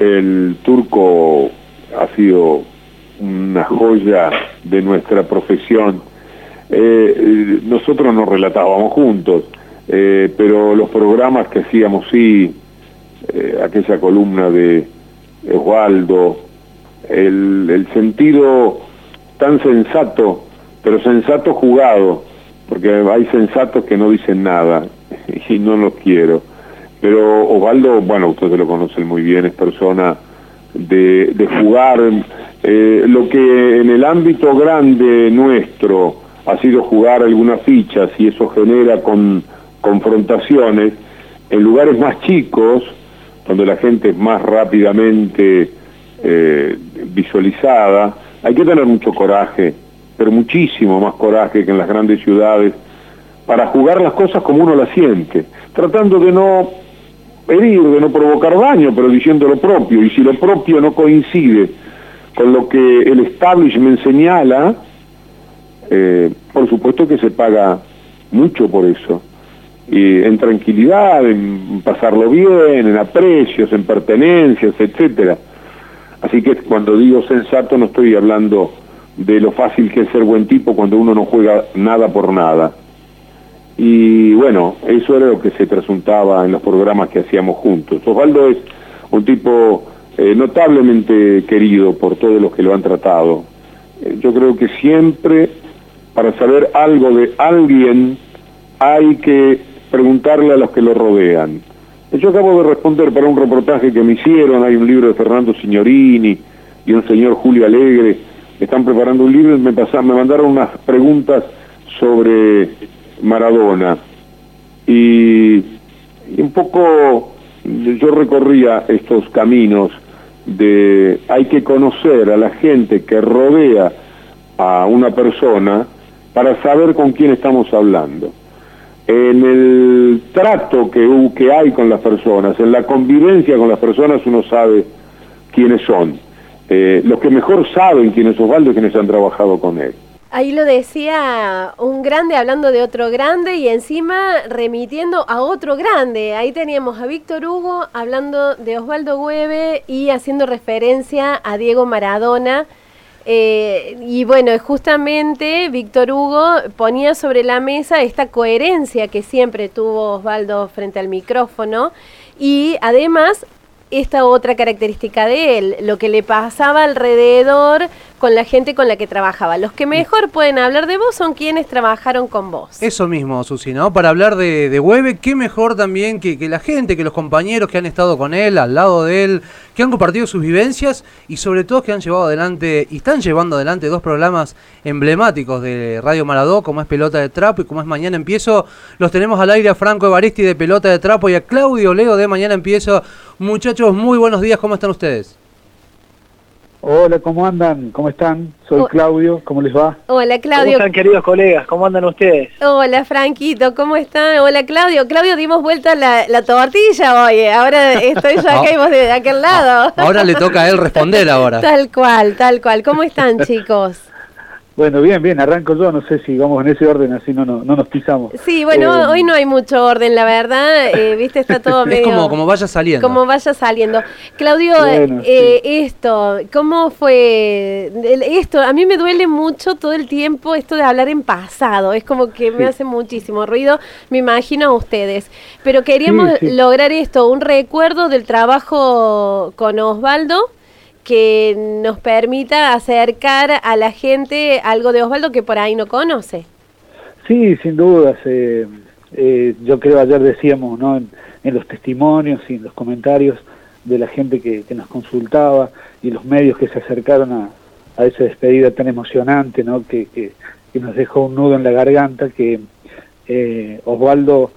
el turco ha sido una joya de nuestra profesión. Eh, nosotros nos relatábamos juntos, eh, pero los programas que hacíamos, sí, eh, aquella columna de Osvaldo, el, el sentido tan sensato, pero sensato jugado, porque hay sensatos que no dicen nada y no los quiero. Pero Osvaldo, bueno, ustedes lo conocen muy bien, es persona de, jugar. Eh, lo que en el ámbito grande nuestro ha sido jugar algunas fichas y eso genera con confrontaciones en lugares más chicos, donde la gente es más rápidamente eh, visualizada, hay que tener mucho coraje, pero muchísimo más coraje que en las grandes ciudades, para jugar las cosas como uno las siente, tratando de no herir, de no provocar daño, pero diciendo lo propio, y si lo propio no coincide con lo que el establishment señala, eh, por supuesto que se paga mucho por eso. Y en tranquilidad, en pasarlo bien, en aprecios, en pertenencias, etcétera. Así que cuando digo sensato no estoy hablando de lo fácil que es ser buen tipo cuando uno no juega nada por nada. Y bueno, eso era lo que se presuntaba en los programas que hacíamos juntos. Osvaldo es un tipo eh, notablemente querido por todos los que lo han tratado. Eh, yo creo que siempre para saber algo de alguien hay que preguntarle a los que lo rodean. Yo acabo de responder para un reportaje que me hicieron, hay un libro de Fernando Signorini y un señor Julio Alegre, están preparando un libro y me, pasaron, me mandaron unas preguntas sobre Maradona. Y, y un poco yo recorría estos caminos de hay que conocer a la gente que rodea a una persona para saber con quién estamos hablando. En el trato que, hay con las personas, en la convivencia con las personas, uno sabe quiénes son. Eh, los que mejor saben quién es Osvaldo es quienes han trabajado con él. Ahí lo decía un grande hablando de otro grande y encima remitiendo a otro grande. Ahí teníamos a Víctor Hugo hablando de Osvaldo Hueve y haciendo referencia a Diego Maradona. Eh, y bueno, justamente Víctor Hugo ponía sobre la mesa esta coherencia que siempre tuvo Osvaldo frente al micrófono y además esta otra característica de él, lo que le pasaba alrededor con la gente con la que trabajaba. Los que mejor pueden hablar de vos son quienes trabajaron con vos. Eso mismo, Susi, ¿no? Para hablar de, de qué mejor también que, que, la gente, que los compañeros que han estado con él, al lado de él, que han compartido sus vivencias y sobre todo que han llevado adelante y están llevando adelante dos programas emblemáticos de Radio Maradó, como es Pelota de Trapo y como es Mañana Empiezo. Los tenemos al aire a Franco Evaristi de Pelota de Trapo y a Claudio Leo de Mañana Empiezo. Muchachos, muy buenos días, ¿cómo están ustedes? Hola, ¿cómo andan? ¿Cómo están? Soy Claudio, ¿cómo les va? Hola, Claudio. ¿Cómo están, queridos colegas? ¿Cómo andan ustedes? Hola, Franquito, ¿cómo están? Hola, Claudio. Claudio, dimos vuelta la, la tortilla hoy. Ahora estoy yo acá y vos de aquel lado. Ahora le toca a él responder ahora. Tal cual, tal cual. ¿Cómo están, chicos? Bueno, bien, bien, arranco yo, no sé si vamos en ese orden, así no, no, no nos pisamos. Sí, bueno, eh, hoy no hay mucho orden, la verdad, eh, viste, está todo medio... Es como, como vaya saliendo. Como vaya saliendo. Claudio, bueno, eh, sí. esto, ¿cómo fue? Esto, a mí me duele mucho todo el tiempo esto de hablar en pasado, es como que me hace muchísimo ruido, me imagino a ustedes. Pero queríamos sí, lograr esto, un recuerdo del trabajo con Osvaldo, que nos permita acercar a la gente algo de Osvaldo que por ahí no conoce. Sí, sin dudas. Eh, eh, yo creo ayer decíamos ¿no? En, en, los testimonios y en los comentarios de la gente que, nos consultaba y los medios que se acercaron a, esa despedida tan emocionante ¿no? que, nos dejó un nudo en la garganta, que eh, Osvaldo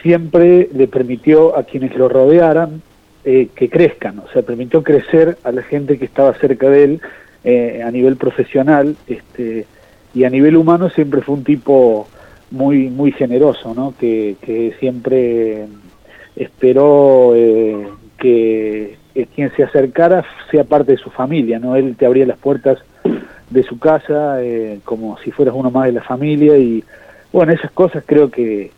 siempre le permitió a quienes lo rodearan eh, que crezcan, o sea, permitió crecer a la gente que estaba cerca de él eh, a nivel profesional este, y a nivel humano siempre fue un tipo muy muy generoso, ¿no? que, siempre esperó eh, que quien se acercara sea parte de su familia, ¿no? él te abría las puertas de su casa eh, como si fueras uno más de la familia y bueno, esas cosas creo que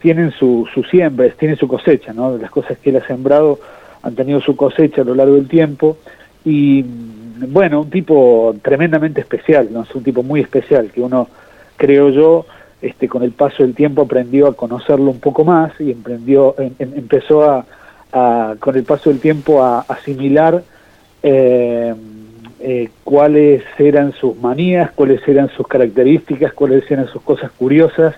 tienen su, su siembra, tienen su cosecha, ¿no? Las cosas que él ha sembrado han tenido su cosecha a lo largo del tiempo y bueno, un tipo tremendamente especial, ¿no? es un tipo muy especial que uno, creo yo, este, con el paso del tiempo aprendió a conocerlo un poco más y emprendió, em, em, empezó a, con el paso del tiempo a asimilar eh, eh, cuáles eran sus manías, cuáles eran sus características, cuáles eran sus cosas curiosas,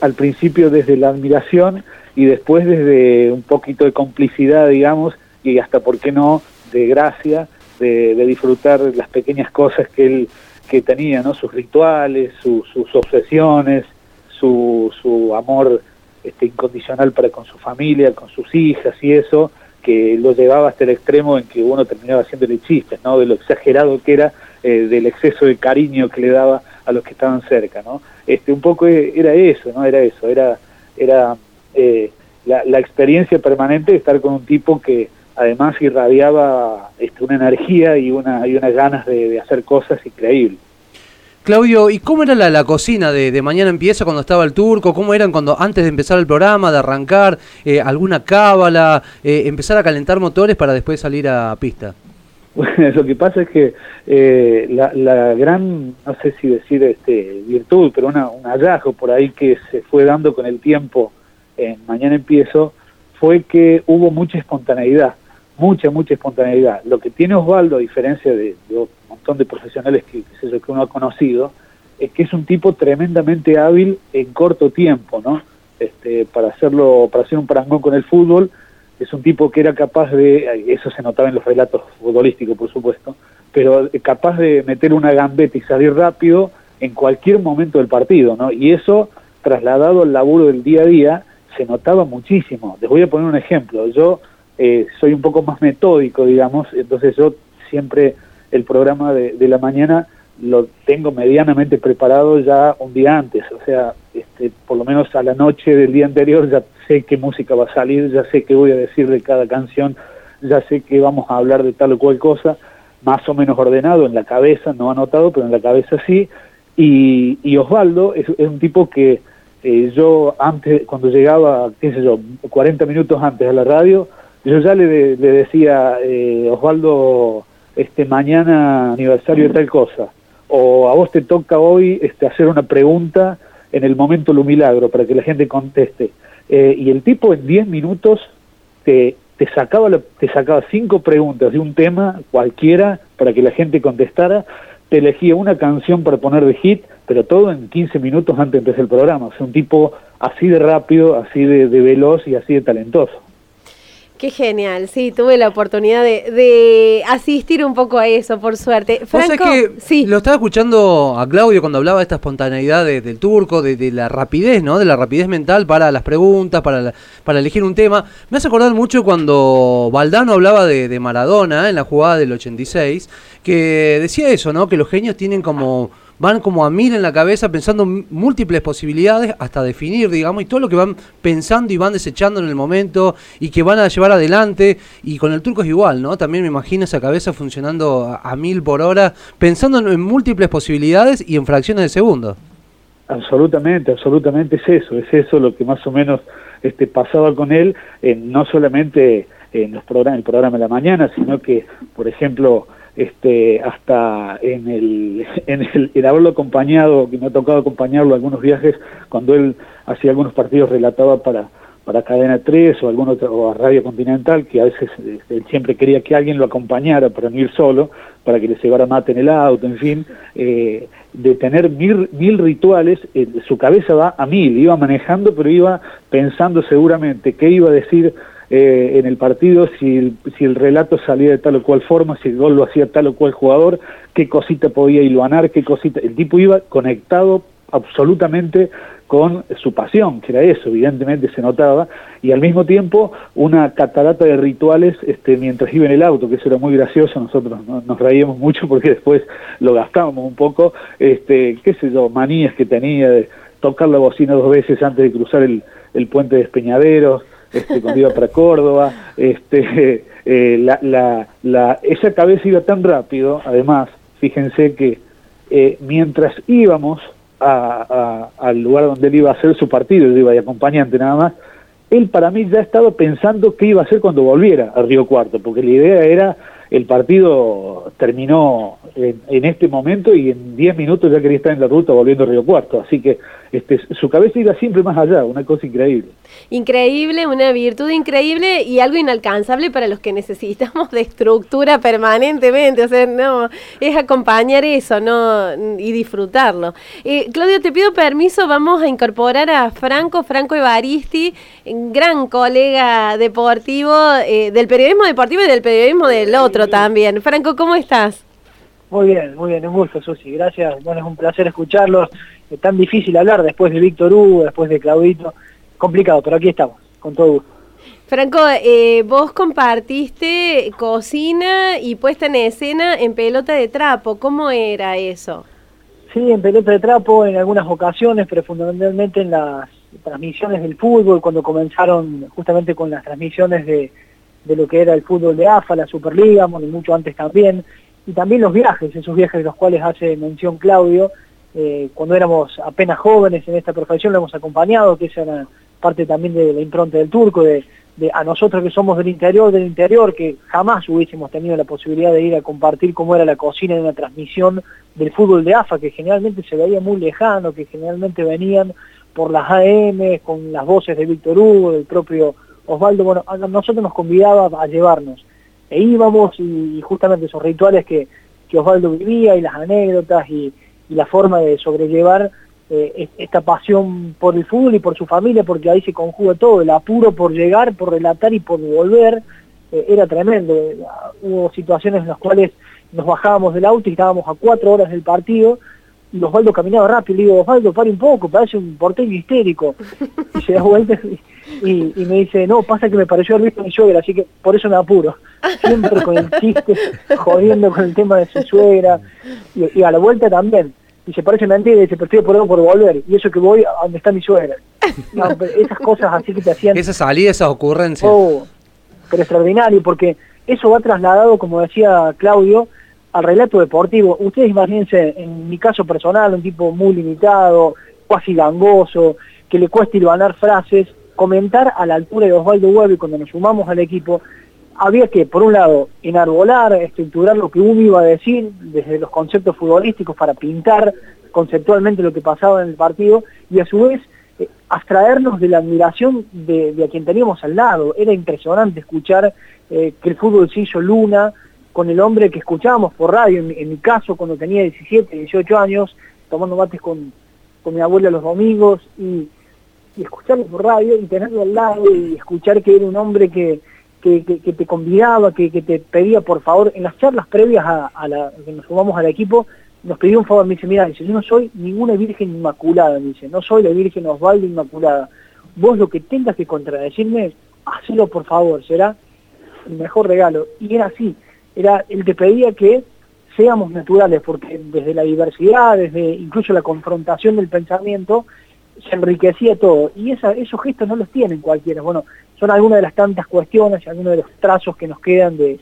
al principio desde la admiración y después desde un poquito de complicidad, digamos, y hasta, ¿por qué no?, de gracia, de, disfrutar las pequeñas cosas que él que tenía, ¿no? Sus rituales, sus obsesiones, su, su amor este, incondicional para con su familia, con sus hijas y eso, que lo llevaba hasta el extremo en que uno terminaba haciéndole chistes, ¿no? De lo exagerado que era, eh, del exceso de cariño que le daba a los que estaban cerca, ¿no? Este, un poco era eso, ¿no? Era eso, era, era eh, la, la, experiencia permanente de estar con un tipo que además irradiaba este, una energía y, una, y unas ganas de, hacer cosas increíbles. Claudio, ¿y cómo era la, cocina de, Mañana Empieza cuando estaba el turco? ¿Cómo eran cuando antes de empezar el programa, de arrancar, eh, alguna cábala, eh, empezar a calentar motores para después salir a pista? Lo que pasa es que eh, la, gran, no sé si decir este, virtud, pero una, un hallazgo por ahí que se fue dando con el tiempo en Mañana Empiezo, fue que hubo mucha espontaneidad mucha, mucha espontaneidad. Lo que tiene Osvaldo, a diferencia de, un montón de profesionales que, que, que uno ha conocido, es que es un tipo tremendamente hábil en corto tiempo, ¿no? Este, para hacerlo, para hacer un parangón con el fútbol, es un tipo que era capaz de, eso se notaba en los relatos futbolísticos, por supuesto, pero capaz de meter una gambeta y salir rápido en cualquier momento del partido, ¿no? Y eso, trasladado al laburo del día a día, se notaba muchísimo. Les voy a poner un ejemplo. Yo eh, soy un poco más metódico, digamos, entonces yo siempre el programa de, la mañana lo tengo medianamente preparado ya un día antes, o sea, este, por lo menos a la noche del día anterior ya sé qué música va a salir, ya sé qué voy a decir de cada canción, ya sé que vamos a hablar de tal o cual cosa, más o menos ordenado en la cabeza, no anotado, pero en la cabeza sí, y, Osvaldo es, un tipo que eh, yo antes, cuando llegaba, qué sé yo, 40 minutos antes a la radio, yo ya le, decía, eh, Osvaldo, este mañana aniversario de tal cosa, o a vos te toca hoy este, hacer una pregunta en el momento lo milagro para que la gente conteste. Eh, y el tipo en 10 minutos te, sacaba te sacaba cinco preguntas de un tema cualquiera para que la gente contestara, te elegía una canción para poner de hit, pero todo en 15 minutos antes de empezar el programa. O sea, un tipo así de rápido, así de veloz y así de talentoso. Qué genial, sí, tuve la oportunidad de, asistir un poco a eso, por suerte. Franco, que sí. lo estaba escuchando a Claudio cuando hablaba de esta espontaneidad del turco, de, la rapidez, ¿no? De la rapidez mental para las preguntas, para, para elegir un tema. Me hace acordar mucho cuando Valdano hablaba de, de Maradona en la jugada del 86, que decía eso, ¿no? Que los genios tienen como van como a mil en la cabeza pensando múltiples posibilidades hasta definir, digamos, y todo lo que van pensando y van desechando en el momento y que van a llevar adelante. Y con el turco es igual, ¿no? También me imagino esa cabeza funcionando a, mil por hora, pensando en, múltiples posibilidades y en fracciones de segundo. Absolutamente, absolutamente es eso, es eso lo que más o menos este, pasaba con él, no solamente en los programas, el programa de la mañana, sino que, por ejemplo, este, hasta en el, en el en haberlo acompañado, que me ha tocado acompañarlo algunos viajes, cuando él hacía algunos partidos relataba para, para Cadena 3 o algún otro, o a Radio Continental, que a veces este, él siempre quería que alguien lo acompañara para no ir solo, para que le llevara mate en el auto, en fin, eh, de tener mil, mil rituales, eh, su cabeza va a mil, iba manejando, pero iba pensando seguramente qué iba a decir eh, en el partido, si el, si el relato salía de tal o cual forma, si el gol lo hacía tal o cual jugador, qué cosita podía iluanar, qué cosita. El tipo iba conectado absolutamente con su pasión, que era eso, evidentemente se notaba, y al mismo tiempo una catarata de rituales este, mientras iba en el auto, que eso era muy gracioso, nosotros nos reíamos mucho porque después lo gastábamos un poco, este, qué sé yo, manías que tenía de tocar la bocina dos veces antes de cruzar el, puente de Espeñaderos, este, cuando iba para Córdoba, este, eh, la, la, la, esa cabeza iba tan rápido, además, fíjense que eh, mientras íbamos a, al lugar donde él iba a hacer su partido, él iba de acompañante nada más, él para mí ya estaba pensando qué iba a hacer cuando volviera a Río Cuarto, porque la idea era, el partido terminó en, este momento y en 10 minutos ya quería estar en la ruta volviendo a Río Cuarto, así que este, su cabeza iba siempre más allá, una cosa increíble. Increíble, una virtud increíble y algo inalcanzable para los que necesitamos de estructura permanentemente, o sea, no, es acompañar eso. Y disfrutarlo. Eh, Claudio, te pido permiso, vamos a incorporar a Franco, Franco Evaristi, gran colega deportivo, eh, del periodismo deportivo y del periodismo del otro también. Franco, ¿cómo estás? Muy bien, muy bien, un gusto, Susi. Gracias. Bueno, es un placer escucharlos. Es tan difícil hablar después de Víctor Hugo, después de Claudito. Complicado, pero aquí estamos, con todo gusto. Franco, eh, vos compartiste cocina y puesta en escena en pelota de trapo. ¿Cómo era eso? Sí, en pelota de trapo en algunas ocasiones, pero fundamentalmente en las transmisiones del fútbol, cuando comenzaron justamente con las transmisiones de, de lo que era el fútbol de AFA, la Superliga, y mucho antes también y también los viajes, esos viajes de los cuales hace mención Claudio, eh, cuando éramos apenas jóvenes en esta profesión lo hemos acompañado, que esa era parte también de la impronta del turco, de, a nosotros que somos del interior del interior, que jamás hubiésemos tenido la posibilidad de ir a compartir cómo era la cocina en una transmisión del fútbol de AFA, que generalmente se veía muy lejano, que generalmente venían por las AM, con las voces de Víctor Hugo, del propio Osvaldo, bueno, nosotros nos convidaba a llevarnos e íbamos y, justamente esos rituales que, Osvaldo vivía y las anécdotas y, la forma de sobrellevar eh, esta pasión por el fútbol y por su familia, porque ahí se conjuga todo, el apuro por llegar, por relatar y por volver, eh, era tremendo. Hubo situaciones en las cuales nos bajábamos del auto y estábamos a cuatro horas del partido y Osvaldo caminaba rápido, le digo, Osvaldo, para un poco, parece un porteño histérico. Y se da vuelta y, me dice, no, pasa que me pareció haber visto a mi suegra, así que por eso me apuro. Siempre con el chiste, jodiendo con el tema de su suegra, y, a la vuelta también. Y se parece mentira y dice, pero estoy apurado por volver, y eso que voy a donde está mi suegra. esas cosas así que te hacían... Esa salida, esas ocurrencias. Oh, pero extraordinario, porque eso va trasladado, como decía Claudio, al relato deportivo. Ustedes imagínense, en mi caso personal, un tipo muy limitado, casi gangoso, que le cuesta ilvanar frases, comentar a la altura de Osvaldo Huevo y cuando nos sumamos al equipo, había que, por un lado, enarbolar, estructurar lo que uno iba a decir desde los conceptos futbolísticos para pintar conceptualmente lo que pasaba en el partido y a su vez eh, abstraernos de la admiración de, a quien teníamos al lado. Era impresionante escuchar eh, que el fútbol se hizo luna, con el hombre que escuchábamos por radio, en, mi caso cuando tenía 17, 18 años, tomando mates con, mi abuela los domingos y, escucharlo por radio y tenerlo al lado y escuchar que era un hombre que, que, te convidaba, que, te pedía por favor, en las charlas previas a, la que nos sumamos al equipo, nos pidió un favor, me dice, mira, dice, yo no soy ninguna virgen inmaculada, dice, no soy la virgen Osvaldo Inmaculada, vos lo que tengas que contradecirme, hacelo por favor, será el mejor regalo. Y era así, era el que pedía que seamos naturales, porque desde la diversidad, desde incluso la confrontación del pensamiento, se enriquecía todo. Y esos gestos no los tienen cualquiera. Bueno, son algunas de las tantas cuestiones algunos de los trazos que nos quedan de,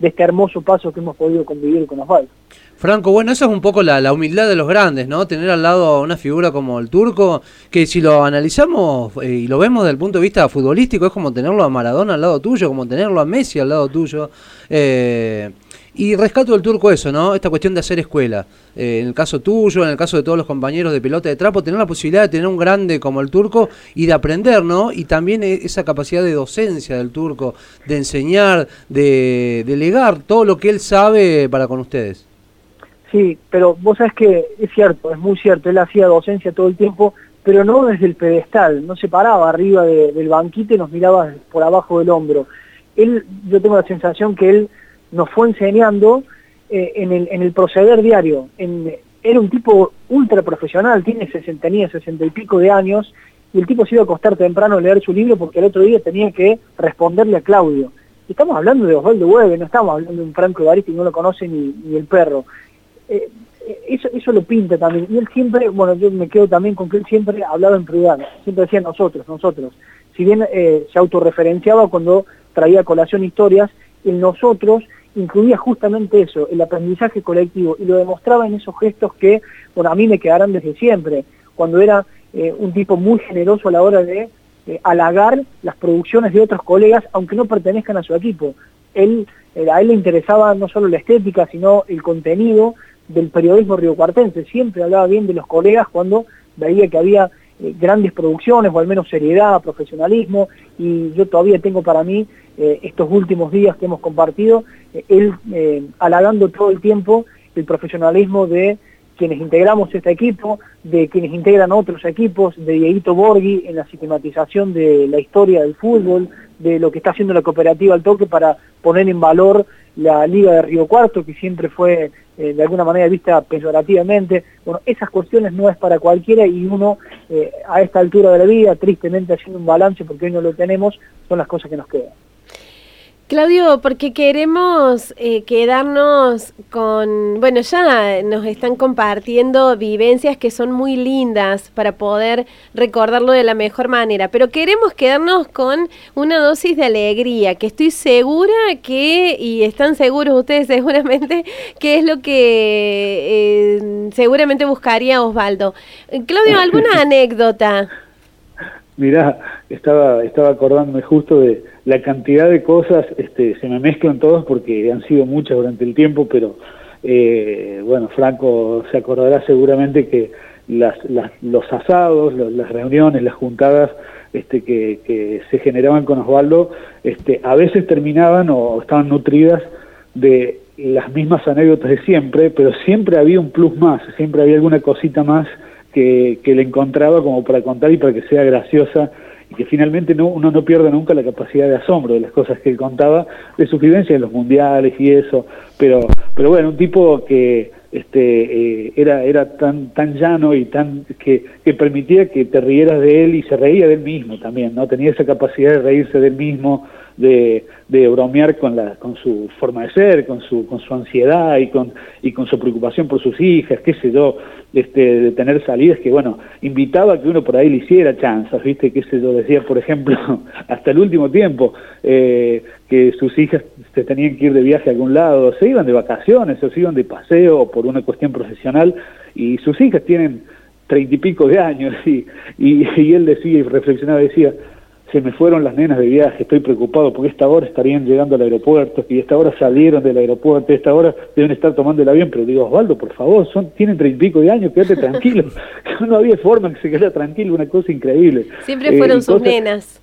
de este hermoso paso que hemos podido convivir con Osvaldo. Franco, bueno, eso es un poco la, humildad de los grandes, ¿no? Tener al lado una figura como el turco, que si lo analizamos eh, y lo vemos desde el punto de vista futbolístico, es como tenerlo a Maradona al lado tuyo, como tenerlo a Messi al lado tuyo. Eh, y rescato del turco eso, ¿no? Esta cuestión de hacer escuela. Eh, en el caso tuyo, en el caso de todos los compañeros de pelota de trapo, tener la posibilidad de tener un grande como el turco y de aprender, ¿no? Y también esa capacidad de docencia del turco, de enseñar, de delegar todo lo que él sabe para con ustedes. Sí, pero vos sabés que es cierto, es muy cierto, él hacía docencia todo el tiempo, pero no desde el pedestal, no se paraba arriba del banquito y nos miraba por abajo del hombro. Él, yo tengo la sensación que él nos fue enseñando eh, en, el, en el proceder diario. Era un tipo ultra profesional, tiene 60, tenía sesenta y pico de años, y el tipo se iba a acostar temprano a leer su libro porque el otro día tenía que responderle a Claudio. Estamos hablando de Osvaldo Hueve, no estamos hablando de un Franco Evaristo y no lo conoce ni, el perro. Eh, eso, eso lo pinta también. Y él siempre, bueno, yo me quedo también con que él siempre hablaba en privado, siempre decía nosotros, nosotros. Si bien eh, se autorreferenciaba cuando traía colación historias, en nosotros incluía justamente eso, el aprendizaje colectivo, y lo demostraba en esos gestos que, bueno, a mí me quedarán desde siempre, cuando era eh, un tipo muy generoso a la hora de eh, halagar las producciones de otros colegas, aunque no pertenezcan a su equipo. Él, eh, a él le interesaba no solo la estética, sino el contenido del periodismo riocuartense. Siempre hablaba bien de los colegas cuando veía que había grandes producciones, o al menos seriedad, profesionalismo, y yo todavía tengo para mí estos últimos días que hemos compartido, él halagando todo el tiempo el profesionalismo de quienes integramos este equipo, de quienes integran otros equipos, de Dieguito Borghi en la sistematización de la historia del fútbol, de lo que está haciendo la cooperativa al toque para poner en valor la Liga de Río Cuarto, que siempre fue eh, de alguna manera vista peyorativamente. Bueno, esas cuestiones no es para cualquiera y uno eh, a esta altura de la vida, tristemente haciendo un balance porque hoy no lo tenemos, son las cosas que nos quedan. Claudio, porque queremos eh, quedarnos con, bueno, ya nos están compartiendo vivencias que son muy lindas para poder recordarlo de la mejor manera, pero queremos quedarnos con una dosis de alegría, que estoy segura que, y están seguros ustedes seguramente, que es lo que eh, seguramente buscaría Osvaldo. Claudio, ¿alguna anécdota? Mirá, estaba, estaba acordándome justo de la cantidad de cosas, este, se me mezclan todas porque han sido muchas durante el tiempo, pero eh, bueno, Franco se acordará seguramente que los asados, las reuniones, las juntadas este, que, se generaban con Osvaldo, este, a veces terminaban o estaban nutridas de las mismas anécdotas de siempre, pero siempre había un plus más, siempre había alguna cosita más que le encontraba como para contar y para que sea graciosa y que finalmente no, uno no pierda nunca la capacidad de asombro de las cosas que él contaba, de su vivencia en los mundiales y eso, pero, pero bueno, un tipo que este eh, era era tan tan llano y tan que, que permitía que te rieras de él y se reía de él mismo también, ¿no? Tenía esa capacidad de reírse de él mismo, de, bromear con, la, con su forma de ser, con su, con su ansiedad y con, y con su preocupación por sus hijas, qué sé yo, este, de tener salidas que, bueno, invitaba a que uno por ahí le hiciera chanzas, ¿viste? Qué sé yo, decía, por ejemplo, hasta el último tiempo, eh, que sus hijas se tenían que ir de viaje a algún lado, se iban de vacaciones o se iban de paseo por una cuestión profesional y sus hijas tienen treinta y pico de años y, y, y él decía y reflexionaba, decía, se me fueron las nenas de viaje, estoy preocupado porque esta hora estarían llegando al aeropuerto y esta hora salieron del aeropuerto, esta hora deben estar tomando el avión, pero digo, Osvaldo, por favor, son, tienen treinta y pico de años, quédate tranquilo. no había forma que se quedara tranquilo, una cosa increíble. Siempre fueron eh, sus nenas.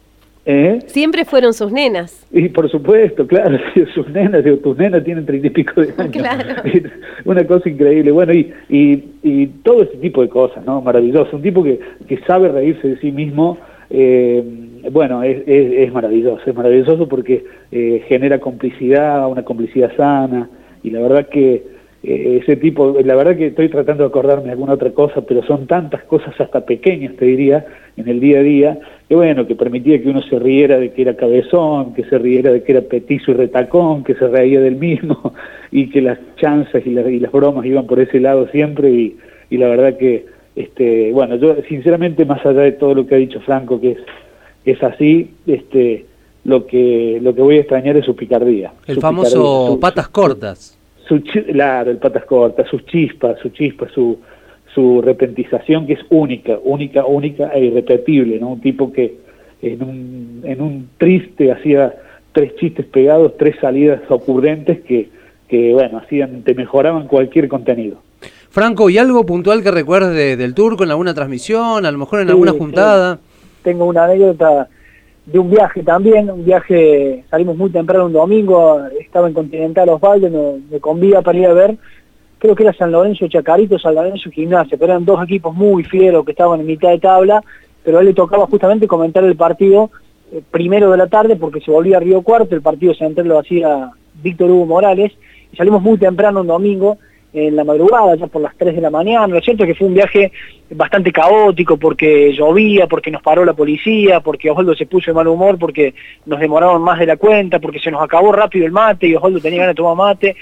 ¿Eh? Siempre fueron sus nenas. Y por supuesto, claro, sus nenas, digo, tus nenas tienen treinta y pico de años. Claro. Una cosa increíble. Bueno, y, y, y todo ese tipo de cosas, ¿no? Maravilloso. Un tipo que, que sabe reírse de sí mismo, eh, bueno, es, es, maravilloso, es maravilloso porque eh, genera complicidad, una complicidad sana, y la verdad que eh, ese tipo, la verdad que estoy tratando de acordarme de alguna otra cosa, pero son tantas cosas hasta pequeñas, te diría, en el día a día, que bueno, que permitía que uno se riera de que era cabezón, que se riera de que era petizo y retacón, que se reía del mismo, y que las chanzas y, y las bromas iban por ese lado siempre, y, y la verdad que este, bueno, yo sinceramente, más allá de todo lo que ha dicho Franco, que es, es así, este, lo que lo que voy a extrañar es su picardía. El famoso patas cortas. Su, claro, el patas cortas, sus chispas, su chispa, su, su repentización que es única, única, única e irrepetible, ¿no? Un tipo que en un, en un triste hacía tres chistes pegados, tres salidas ocurrentes que, que bueno, hacían, te mejoraban cualquier contenido. Franco, ¿y algo puntual que recuerdes del turco en alguna transmisión, a lo mejor en alguna juntada? Tengo una anécdota de un viaje también, un viaje, salimos muy temprano un domingo, estaba en Continental Osvaldo, me, convida para ir a ver, creo que era San Lorenzo Chacarito, San Lorenzo Gimnasia, pero eran dos equipos muy fieros que estaban en mitad de tabla, pero a él le tocaba justamente comentar el partido eh, primero de la tarde porque se volvía a Río Cuarto, el partido central lo hacía Víctor Hugo Morales, y salimos muy temprano un domingo, en la madrugada, ya por las 3 de la mañana. Lo cierto es que fue un viaje bastante caótico porque llovía, porque nos paró la policía, porque Osvaldo se puso de mal humor, porque nos demoraron más de la cuenta, porque se nos acabó rápido el mate y Osvaldo tenía ganas de tomar mate.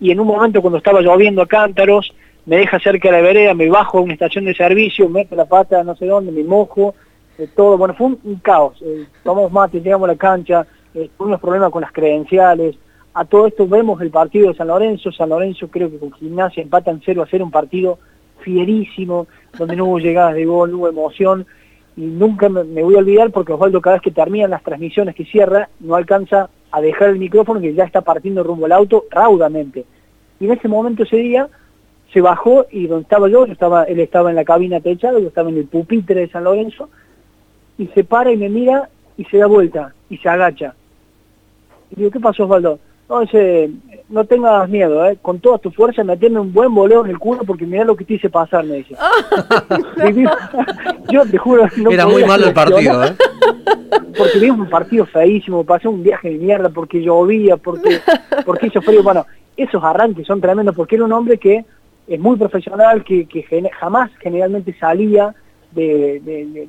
Y en un momento cuando estaba lloviendo a cántaros, me deja cerca de la vereda, me bajo a una estación de servicio, meto la pata no sé dónde, me mojo, eh, todo. Bueno, fue un, caos. Eh, tomamos mate, llegamos a la cancha, eh, tuvimos problemas con las credenciales, a todo esto vemos el partido de San Lorenzo, San Lorenzo creo que con Gimnasia empatan 0 a 0, un partido fierísimo, donde no hubo llegadas de gol, no hubo emoción, y nunca me, voy a olvidar porque Osvaldo cada vez que terminan las transmisiones que cierra, no alcanza a dejar el micrófono que ya está partiendo rumbo al auto raudamente. Y en ese momento, ese día, se bajó y donde estaba yo, estaba, él estaba en la cabina techada, yo estaba en el pupitre de San Lorenzo, y se para y me mira y se da vuelta y se agacha. Y digo, ¿qué pasó Osvaldo? No, dice, no tengas miedo, ¿eh? con toda tu fuerza meteme un buen boleo en el culo porque mira lo que te hice pasar, me dice. yo te juro, no Era muy malo el partido, ¿eh? Porque vimos un partido feísimo, pasé un viaje de mierda porque llovía, porque, porque hizo frío. Bueno, esos arranques son tremendos porque era un hombre que es muy profesional, que, que jamás generalmente salía de,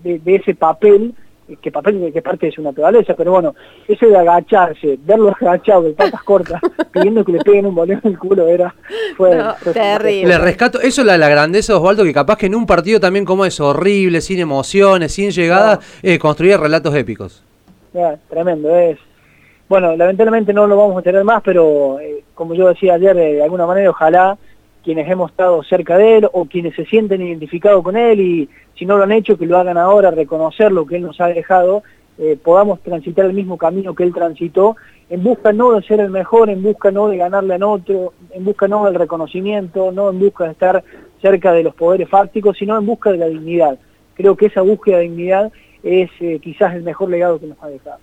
de, de ese papel que papel que parte de su naturaleza, pero bueno, eso de agacharse, verlo agachado de patas cortas, pidiendo que le peguen un bolón en el culo, era, fue, terrible. Le rescato, eso es la, la grandeza de Osvaldo, que capaz que en un partido también como es horrible, sin emociones, sin llegadas, eh, construía relatos épicos. tremendo, es. Bueno, lamentablemente no lo vamos a tener más, pero eh, como yo decía ayer, eh, de alguna manera, ojalá quienes hemos estado cerca de él o quienes se sienten identificados con él y si no lo han hecho, que lo hagan ahora, reconocer lo que él nos ha dejado, eh, podamos transitar el mismo camino que él transitó, en busca no de ser el mejor, en busca no de ganarle a otro, en busca no del reconocimiento, no en busca de estar cerca de los poderes fácticos, sino en busca de la dignidad. Creo que esa búsqueda de dignidad es eh, quizás el mejor legado que nos ha dejado.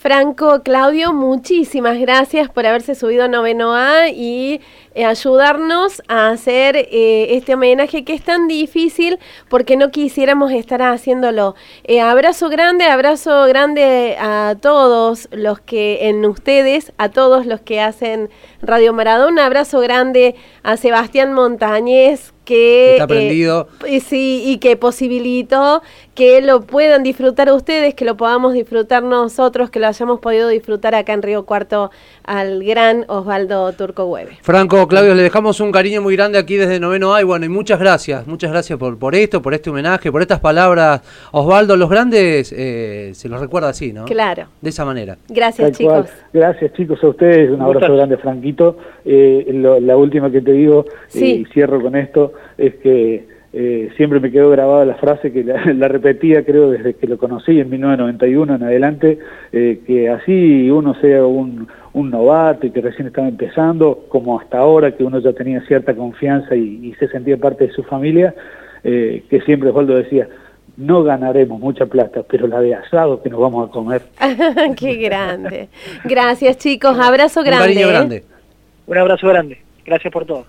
Franco, Claudio, muchísimas gracias por haberse subido a Noveno y eh, ayudarnos a hacer eh, este homenaje que es tan difícil porque no quisiéramos estar haciéndolo. Eh, abrazo grande, abrazo grande a todos los que en ustedes, a todos los que hacen Radio Maradona, abrazo grande a Sebastián Montañez que está aprendido. sí y que posibilitó que lo puedan disfrutar ustedes, que lo podamos disfrutar nosotros, que lo hayamos podido disfrutar acá en Río Cuarto al gran Osvaldo Turco Hueve. Franco, Claudio, le dejamos un cariño muy grande aquí desde Noveno A y bueno, y muchas gracias, muchas gracias por, por esto, por este homenaje, por estas palabras. Osvaldo, los grandes eh, se los recuerda así, ¿no? Claro. De esa manera. Gracias, chicos. Gracias, chicos, a ustedes. Un abrazo grande, Eh, la última que te digo, eh, y cierro con esto, es que siempre me quedó grabada la frase que la, repetía creo desde que lo conocí en 1991 en adelante, que así uno sea un, un novato y que recién estaba empezando, como hasta ahora que uno ya tenía cierta confianza y, se sentía parte de su familia, eh, que siempre Osvaldo decía, no ganaremos mucha plata, pero la de asado que nos vamos a comer. Qué grande. Gracias chicos, abrazo grande. Un grande. Un abrazo grande. Gracias por todo.